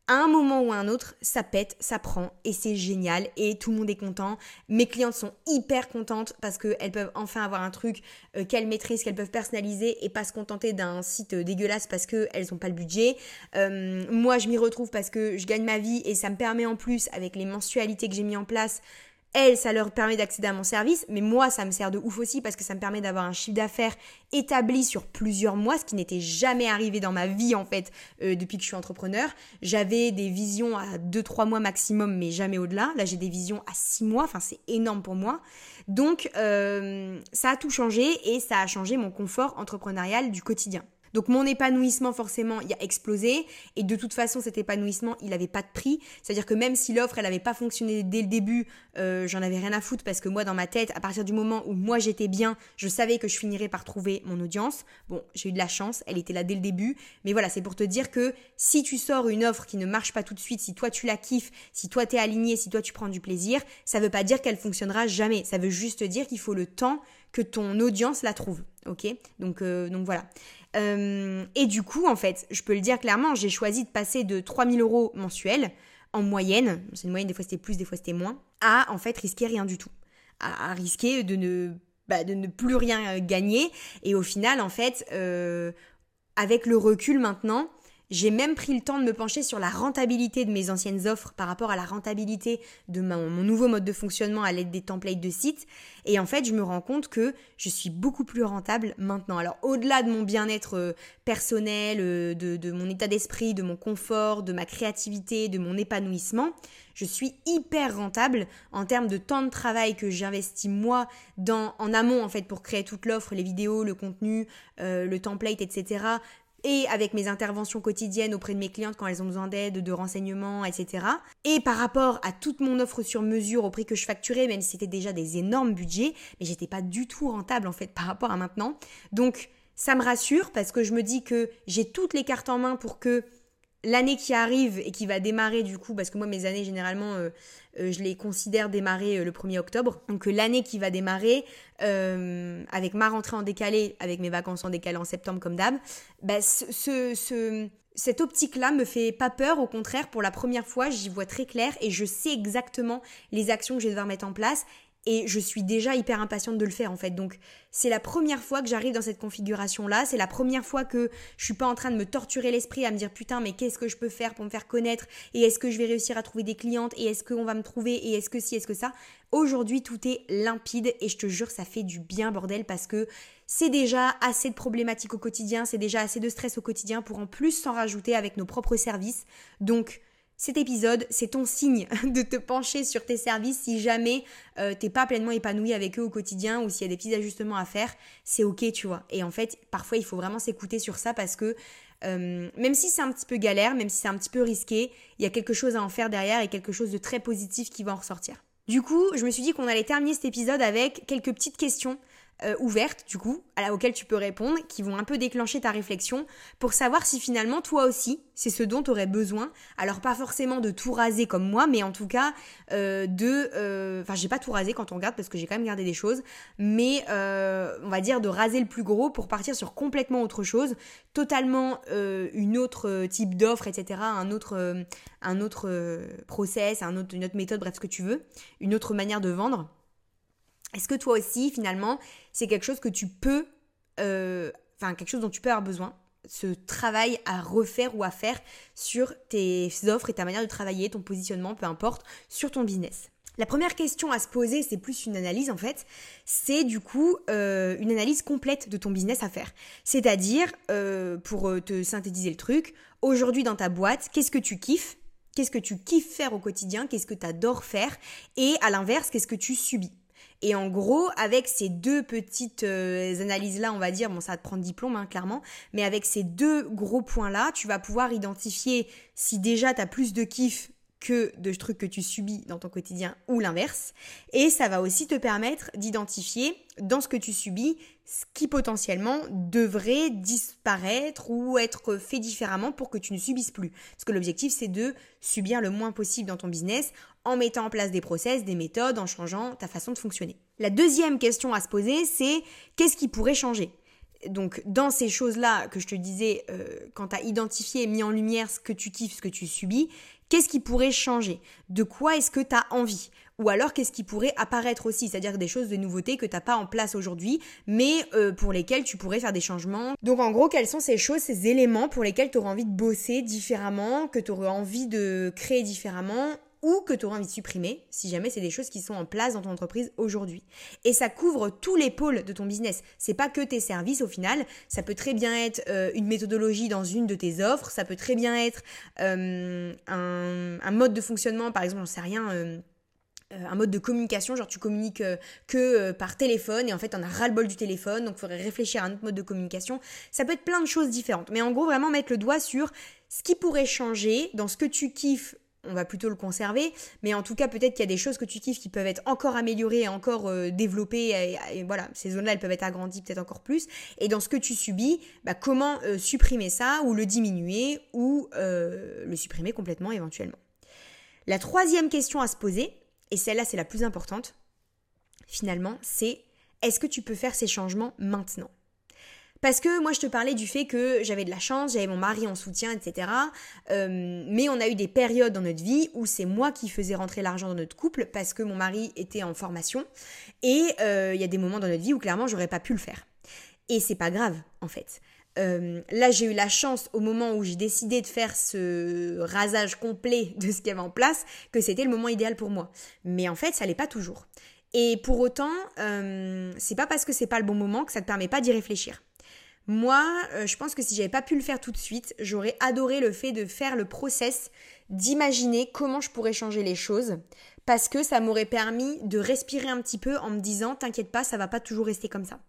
A: à un moment ou à un autre, ça pète, ça prend et c'est génial et tout le monde est content. Mes clientes sont hyper contentes parce qu'elles peuvent enfin avoir un truc euh, qu'elles maîtrisent, qu'elles peuvent personnaliser et pas se contenter d'un site dégueulasse parce qu'elles n'ont pas le budget. Euh, moi, je m'y retrouve parce que je gagne ma vie et ça me permet en plus, avec les mensualités que j'ai mis en place, elles, ça leur permet d'accéder à mon service, mais moi, ça me sert de ouf aussi parce que ça me permet d'avoir un chiffre d'affaires établi sur plusieurs mois, ce qui n'était jamais arrivé dans ma vie en fait euh, depuis que je suis entrepreneur. J'avais des visions à 2-3 mois maximum, mais jamais au-delà. Là, j'ai des visions à 6 mois, enfin c'est énorme pour moi. Donc, euh, ça a tout changé et ça a changé mon confort entrepreneurial du quotidien. Donc mon épanouissement forcément, il a explosé et de toute façon cet épanouissement, il n'avait pas de prix. C'est-à-dire que même si l'offre, elle n'avait pas fonctionné dès le début, euh, j'en avais rien à foutre parce que moi dans ma tête, à partir du moment où moi j'étais bien, je savais que je finirais par trouver mon audience. Bon, j'ai eu de la chance, elle était là dès le début, mais voilà, c'est pour te dire que si tu sors une offre qui ne marche pas tout de suite, si toi tu la kiffes, si toi t'es aligné, si toi tu prends du plaisir, ça veut pas dire qu'elle fonctionnera jamais. Ça veut juste dire qu'il faut le temps que ton audience la trouve. Ok donc, euh, voilà. Euh, et du coup, en fait, je peux le dire clairement, j'ai choisi de passer de 3000 euros mensuels en moyenne, c'est une moyenne, des fois c'était plus, des fois c'était moins, à en fait risquer rien du tout. À, risquer de ne, bah, de ne plus rien euh, gagner. Et au final, en fait, avec le recul maintenant, j'ai même pris le temps de me pencher sur la rentabilité de mes anciennes offres par rapport à la rentabilité de mon, nouveau mode de fonctionnement à l'aide des templates de site. Et en fait, je me rends compte que je suis beaucoup plus rentable maintenant. Alors, au-delà de mon bien-être euh, personnel, euh, de, de mon état d'esprit, de mon confort, de ma créativité, de mon épanouissement, je suis hyper rentable en termes de temps de travail que j'investis moi dans, en amont en fait pour créer toute l'offre, les vidéos, le contenu, euh, le template, etc et avec mes interventions quotidiennes auprès de mes clientes quand elles ont besoin d'aide, de renseignements, etc. Et par rapport à toute mon offre sur mesure au prix que je facturais, même si c'était déjà des énormes budgets, mais j'étais pas du tout rentable en fait par rapport à maintenant. Donc ça me rassure parce que je me dis que j'ai toutes les cartes en main pour que l'année qui arrive et qui va démarrer du coup, parce que moi mes années généralement euh, euh, je les considère démarrer euh, le 1er octobre, donc l'année qui va démarrer avec ma rentrée en décalé, avec mes vacances en décalé en septembre comme d'hab, bah, ce, cette optique-là me fait pas peur, au contraire, pour la première fois, j'y vois très clair et je sais exactement les actions que je vais devoir mettre en place et je suis déjà hyper impatiente de le faire en fait. Donc c'est la première fois que j'arrive dans cette configuration là, c'est la première fois que je suis pas en train de me torturer l'esprit à me dire putain mais qu'est-ce que je peux faire pour me faire connaître? Et est-ce que je vais réussir à trouver des clientes? Et est-ce qu'on va me trouver? Et est-ce que si, est-ce que ça? Aujourd'hui tout est limpide et je te jure ça fait du bien bordel parce que c'est déjà assez de problématiques au quotidien, c'est déjà assez de stress au quotidien pour en plus s'en rajouter avec nos propres services. Donc cet épisode, c'est ton signe de te pencher sur tes services si jamais euh, t'es pas pleinement épanoui avec eux au quotidien ou s'il y a des petits ajustements à faire, c'est ok, tu vois. Et en fait, parfois, il faut vraiment s'écouter sur ça parce que euh, même si c'est un petit peu galère, même si c'est un petit peu risqué, il y a quelque chose à en faire derrière et quelque chose de très positif qui va en ressortir. Du coup, je me suis dit qu'on allait terminer cet épisode avec quelques petites questions euh, ouvertes, du coup, à auxquelles tu peux répondre, qui vont un peu déclencher ta réflexion pour savoir si finalement toi aussi, c'est ce dont tu aurais besoin. Alors pas forcément de tout raser comme moi, mais en tout cas euh, de... Euh, enfin, j'ai pas tout rasé quand on regarde parce que j'ai quand même gardé des choses, mais on va dire de raser le plus gros pour partir sur complètement autre chose, totalement une autre type d'offre, etc., un autre, un autre process, un autre, une autre méthode, bref, ce que tu veux, une autre manière de vendre. Est-ce que toi aussi, finalement, c'est quelque chose que tu peux, euh, quelque chose dont tu peux avoir besoin ce travail à refaire ou à faire sur tes offres et ta manière de travailler, ton positionnement, peu importe, sur ton business? La première question à se poser, c'est plus une analyse en fait, c'est du coup euh, une analyse complète de ton business à faire. C'est-à-dire, euh, pour te synthétiser le truc, aujourd'hui dans ta boîte, qu'est-ce que tu kiffes? Qu'est-ce que tu kiffes faire au quotidien? Qu'est-ce que tu adores faire? Et à l'inverse, qu'est-ce que tu subis? Et en gros, avec ces deux petites euh, analyses-là, on va dire, bon, ça va te prendre diplôme, hein, clairement, mais avec ces deux gros points-là, tu vas pouvoir identifier si déjà tu as plus de kiff que de trucs que tu subis dans ton quotidien ou l'inverse. Et ça va aussi te permettre d'identifier dans ce que tu subis ce qui potentiellement devrait disparaître ou être fait différemment pour que tu ne subisses plus. Parce que l'objectif, c'est de subir le moins possible dans ton business en mettant en place des process, des méthodes, en changeant ta façon de fonctionner. La deuxième question à se poser, c'est qu'est-ce qui pourrait changer? Donc dans ces choses-là que je te disais, euh, quand tu as identifié et mis en lumière ce que tu kiffes, ce que tu subis, qu'est-ce qui pourrait changer? De quoi est-ce que tu as envie? Ou alors qu'est-ce qui pourrait apparaître aussi, c'est-à-dire des choses de nouveautés que tu pas en place aujourd'hui, mais euh, pour lesquelles tu pourrais faire des changements. Donc en gros, quelles sont ces choses, ces éléments pour lesquels tu aurais envie de bosser différemment, que tu aurais envie de créer différemment? Ou que tu auras envie de supprimer si jamais c'est des choses qui sont en place dans ton entreprise aujourd'hui. Et ça couvre tous les pôles de ton business. C'est pas que tes services au final, ça peut très bien être euh, une méthodologie dans une de tes offres, ça peut très bien être euh, un, mode de fonctionnement, par exemple, j'en sais rien. Euh, un mode de communication, genre tu communiques que par téléphone et en fait on a ras-le-bol du téléphone, donc il faudrait réfléchir à un autre mode de communication. Ça peut être plein de choses différentes, mais en gros vraiment mettre le doigt sur ce qui pourrait changer dans ce que tu kiffes on va plutôt le conserver. Mais en tout cas, peut-être qu'il y a des choses que tu kiffes qui peuvent être encore améliorées et encore euh, développées. Et, voilà, ces zones-là, elles peuvent être agrandies peut-être encore plus. Et dans ce que tu subis, bah, comment euh, supprimer ça ou le diminuer ou euh, le supprimer complètement éventuellement? La troisième question à se poser, et celle-là c'est la plus importante, finalement, c'est est-ce que tu peux faire ces changements maintenant? Parce que moi, je te parlais du fait que j'avais de la chance, j'avais mon mari en soutien, etc. Euh, mais on a eu des périodes dans notre vie où c'est moi qui faisais rentrer l'argent dans notre couple parce que mon mari était en formation. Et euh, il y a des moments dans notre vie où clairement, j'aurais pas pu le faire. Et c'est pas grave, en fait. Euh, là, j'ai eu la chance au moment où j'ai décidé de faire ce rasage complet de ce qu'il y avait en place que c'était le moment idéal pour moi. Mais en fait, ça l'est pas toujours. Et pour autant, c'est pas parce que c'est pas le bon moment que ça te permet pas d'y réfléchir. Moi, euh, je pense que si j'avais pas pu le faire tout de suite, j'aurais adoré le fait de faire le process, d'imaginer comment je pourrais changer les choses, parce que ça m'aurait permis de respirer un petit peu en me disant t'inquiète pas, ça va pas toujours rester comme ça.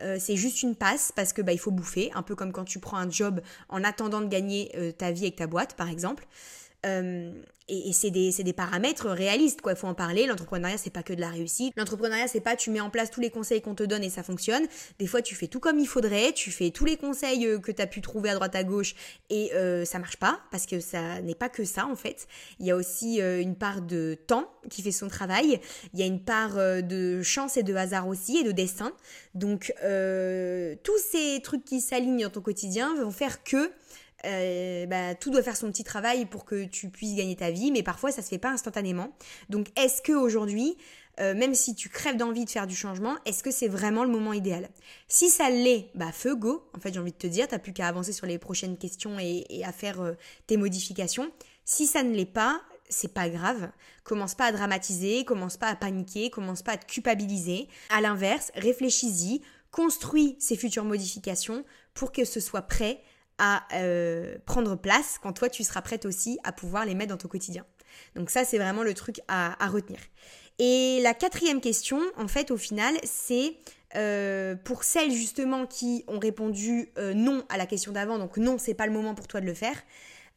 A: Euh, c'est juste une passe parce que bah, il faut bouffer, un peu comme quand tu prends un job en attendant de gagner euh, ta vie avec ta boîte, par exemple. Euh, et, c'est des, des, paramètres réalistes, quoi. Il faut en parler. L'entrepreneuriat, c'est pas que de la réussite. L'entrepreneuriat, c'est pas tu mets en place tous les conseils qu'on te donne et ça fonctionne. Des fois, tu fais tout comme il faudrait, tu fais tous les conseils euh, que tu as pu trouver à droite à gauche et euh, ça marche pas parce que ça n'est pas que ça, en fait. Il y a aussi une part de temps qui fait son travail. Il y a une part de chance et de hasard aussi et de destin. Donc, tous ces trucs qui s'alignent dans ton quotidien vont faire que euh, bah, tout doit faire son petit travail pour que tu puisses gagner ta vie, mais parfois ça se fait pas instantanément. Donc est-ce que aujourd'hui, euh, même si tu crèves d'envie de faire du changement, est-ce que c'est vraiment le moment idéal? Si ça l'est, bah feu go. En fait, j'ai envie de te dire, t'as plus qu'à avancer sur les prochaines questions et, à faire euh, tes modifications. Si ça ne l'est pas, c'est pas grave. Commence pas à dramatiser, commence pas à paniquer, commence pas à te culpabiliser. À l'inverse, réfléchis-y, construis ces futures modifications pour que ce soit prêt à euh, prendre place quand toi tu seras prête aussi à pouvoir les mettre dans ton quotidien. Donc ça c'est vraiment le truc à, retenir. Et la quatrième question, en fait au final, c'est euh, pour celles justement qui ont répondu euh, non à la question d'avant, donc non c'est pas le moment pour toi de le faire.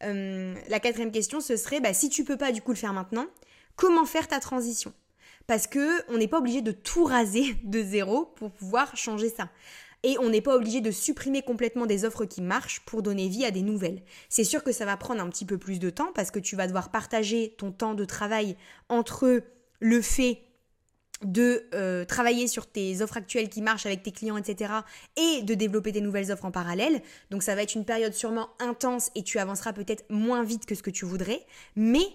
A: la quatrième question ce serait bah, si tu peux pas du coup le faire maintenant, comment faire ta transition? Parce que on n'est pas obligé de tout raser de zéro pour pouvoir changer ça. Et on n'est pas obligé de supprimer complètement des offres qui marchent pour donner vie à des nouvelles. C'est sûr que ça va prendre un petit peu plus de temps parce que tu vas devoir partager ton temps de travail entre le fait de euh, travailler sur tes offres actuelles qui marchent avec tes clients, etc. et de développer des nouvelles offres en parallèle. Donc ça va être une période sûrement intense et tu avanceras peut-être moins vite que ce que tu voudrais. Mais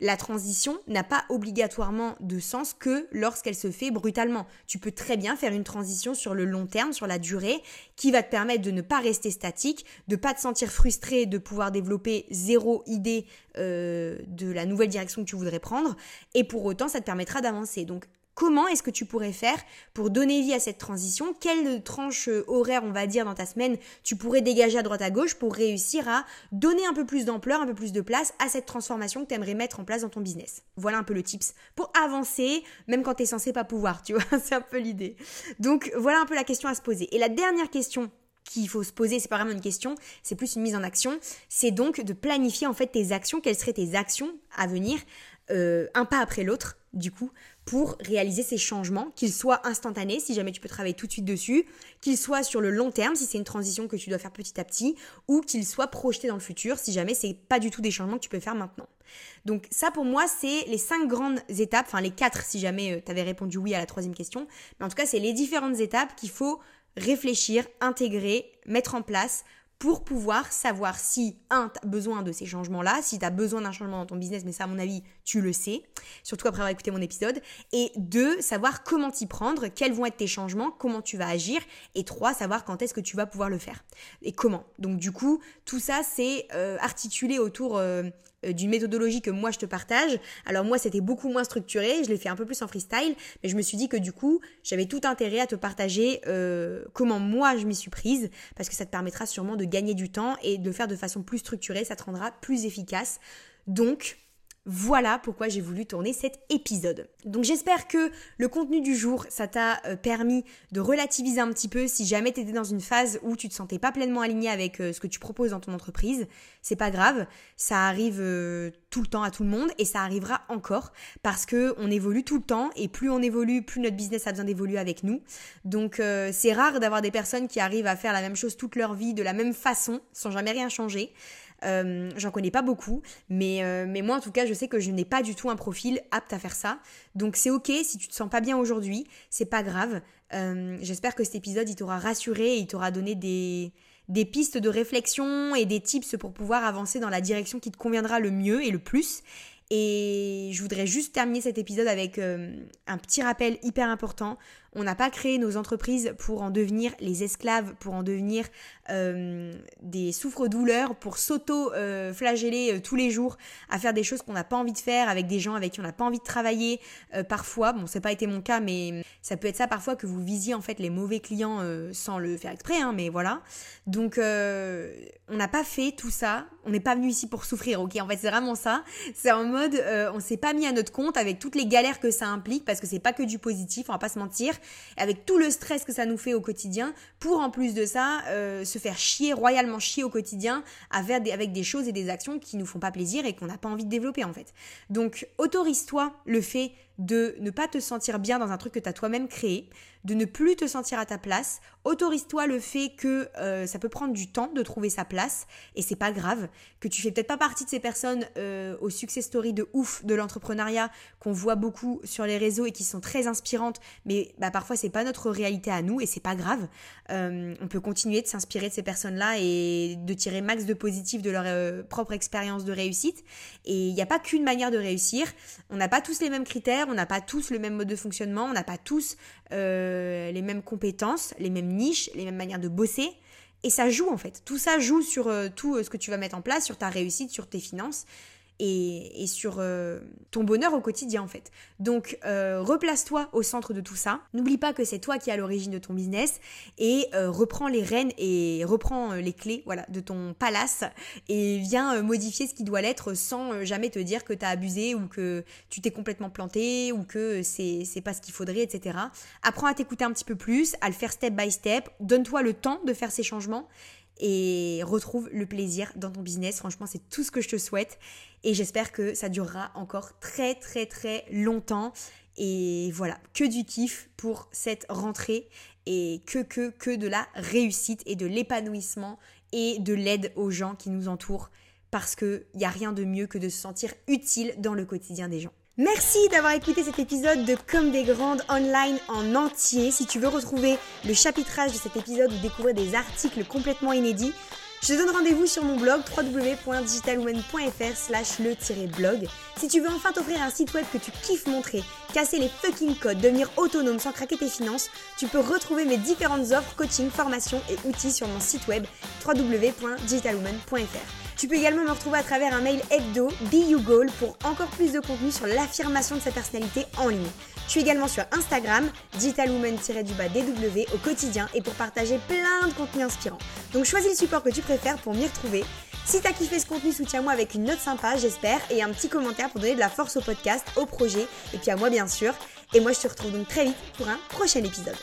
A: la transition n'a pas obligatoirement de sens que lorsqu'elle se fait brutalement. Tu peux très bien faire une transition sur le long terme, sur la durée, qui va te permettre de ne pas rester statique, de pas te sentir frustré, de pouvoir développer zéro idée euh, de la nouvelle direction que tu voudrais prendre, et pour autant ça te permettra d'avancer. Donc Comment est-ce que tu pourrais faire pour donner vie à cette transition? Quelle tranche euh, horaire, on va dire, dans ta semaine tu pourrais dégager à droite à gauche pour réussir à donner un peu plus d'ampleur, un peu plus de place à cette transformation que tu aimerais mettre en place dans ton business? Voilà un peu le tips pour avancer, même quand tu es censé pas pouvoir, tu vois, c'est un peu l'idée. Donc voilà un peu la question à se poser. Et la dernière question qu'il faut se poser, c'est pas vraiment une question, c'est plus une mise en action, c'est donc de planifier en fait tes actions, quelles seraient tes actions à venir, euh, un pas après l'autre, du coup, pour réaliser ces changements, qu'ils soient instantanés, si jamais tu peux travailler tout de suite dessus, qu'ils soient sur le long terme, si c'est une transition que tu dois faire petit à petit, ou qu'ils soient projetés dans le futur, si jamais c'est pas du tout des changements que tu peux faire maintenant. Donc ça pour moi c'est les cinq grandes étapes, enfin les quatre si jamais euh, tu avais répondu oui à la troisième question, mais en tout cas c'est les différentes étapes qu'il faut réfléchir, intégrer, mettre en place pour pouvoir savoir si, un, tu besoin de ces changements-là, si tu as besoin d'un changement dans ton business, mais ça, à mon avis, tu le sais, surtout après avoir écouté mon épisode, et deux, savoir comment t'y prendre, quels vont être tes changements, comment tu vas agir, et trois, savoir quand est-ce que tu vas pouvoir le faire, et comment. Donc du coup, tout ça, c'est euh, articulé autour euh, d'une méthodologie que moi je te partage. Alors moi c'était beaucoup moins structuré, je l'ai fait un peu plus en freestyle, mais je me suis dit que du coup j'avais tout intérêt à te partager euh, comment moi je m'y suis prise, parce que ça te permettra sûrement de gagner du temps et de le faire de façon plus structurée, ça te rendra plus efficace. Donc Voilà pourquoi j'ai voulu tourner cet épisode. Donc j'espère que le contenu du jour, ça t'a euh, permis de relativiser un petit peu si jamais tu étais dans une phase où tu te sentais pas pleinement aligné avec euh, ce que tu proposes dans ton entreprise. C'est pas grave, ça arrive euh, tout le temps à tout le monde et ça arrivera encore parce que on évolue tout le temps et plus on évolue, plus notre business a besoin d'évoluer avec nous. Donc c'est rare d'avoir des personnes qui arrivent à faire la même chose toute leur vie de la même façon sans jamais rien changer. Euh, j'en connais pas beaucoup, mais, euh, mais moi en tout cas, je sais que je n'ai pas du tout un profil apte à faire ça. Donc c'est ok si tu te sens pas bien aujourd'hui, c'est pas grave. Euh, j'espère que cet épisode il t'aura rassuré et il t'aura donné des, des pistes de réflexion et des tips pour pouvoir avancer dans la direction qui te conviendra le mieux et le plus. Et je voudrais juste terminer cet épisode avec un petit rappel hyper important. On n'a pas créé nos entreprises pour en devenir les esclaves, pour en devenir euh, des souffres-douleurs, pour s'auto-flageller euh, tous les jours à faire des choses qu'on n'a pas envie de faire avec des gens avec qui on n'a pas envie de travailler. Euh, parfois, bon, c'est pas été mon cas, mais ça peut être ça parfois que vous visiez en fait les mauvais clients sans le faire exprès, hein, mais voilà. Donc, on n'a pas fait tout ça. On n'est pas venu ici pour souffrir, ok? En fait, c'est vraiment ça. C'est en mode, on s'est pas mis à notre compte avec toutes les galères que ça implique, parce que c'est pas que du positif, on va pas se mentir avec tout le stress que ça nous fait au quotidien, pour en plus de ça, euh, se faire chier, royalement chier au quotidien, avec des, avec des choses et des actions qui nous font pas plaisir et qu'on n'a pas envie de développer en fait. Donc autorise-toi le fait de ne pas te sentir bien dans un truc que tu as toi-même créé, de ne plus te sentir à ta place. Autorise-toi le fait que euh, ça peut prendre du temps de trouver sa place et c'est pas grave, que tu fais peut-être pas partie de ces personnes euh, au success story de ouf de l'entrepreneuriat qu'on voit beaucoup sur les réseaux et qui sont très inspirantes, mais bah, parfois c'est pas notre réalité à nous et c'est pas grave. Euh, on peut continuer de s'inspirer de ces personnes-là et de tirer max de positif de leur propre expérience de réussite. Et il n'y a pas qu'une manière de réussir. On n'a pas tous les mêmes critères on n'a pas tous le même mode de fonctionnement, on n'a pas tous euh, les mêmes compétences, les mêmes niches, les mêmes manières de bosser. Et ça joue en fait. Tout ça joue sur euh, tout euh, ce que tu vas mettre en place, sur ta réussite, sur tes finances et, sur euh, ton bonheur au quotidien en fait. Donc euh, replace-toi au centre de tout ça. N'oublie pas que c'est toi qui es à l'origine de ton business et euh, reprends les rênes et reprends les clés voilà, de ton palace et viens modifier ce qui doit l'être sans jamais te dire que tu as abusé ou que tu t'es complètement planté ou que c'est, c'est pas ce qu'il faudrait, etc. Apprends à t'écouter un petit peu plus, à le faire step by step. Donne-toi le temps de faire ces changements et retrouve le plaisir dans ton business. Franchement, c'est tout ce que je te souhaite et j'espère que ça durera encore très très très longtemps. Et voilà, que du kiff pour cette rentrée et que que que de la réussite et de l'épanouissement et de l'aide aux gens qui nous entourent parce qu'il n'y a rien de mieux que de se sentir utile dans le quotidien des gens. Merci d'avoir écouté cet épisode de Comme des Grandes online en entier. Si tu veux retrouver le chapitrage de cet épisode ou découvrir des articles complètement inédits, je te donne rendez-vous sur mon blog www.digitalwoman.fr slash le-blog. Si tu veux enfin t'offrir un site web que tu kiffes montrer, casser les fucking codes, devenir autonome sans craquer tes finances, tu peux retrouver mes différentes offres, coaching, formation et outils sur mon site web www.digitalwoman.fr. Tu peux également me retrouver à travers un mail hebdo Be You Goal pour encore plus de contenu sur l'affirmation de sa personnalité en ligne. Je suis également sur Instagram, digitalwoman-dw au quotidien et pour partager plein de contenus inspirants. Donc choisis le support que tu préfères pour m'y retrouver. Si t'as kiffé ce contenu, soutiens-moi avec une note sympa, j'espère, et un petit commentaire pour donner de la force au podcast, au projet, et puis à moi bien sûr. Et moi je te retrouve donc très vite pour un prochain épisode.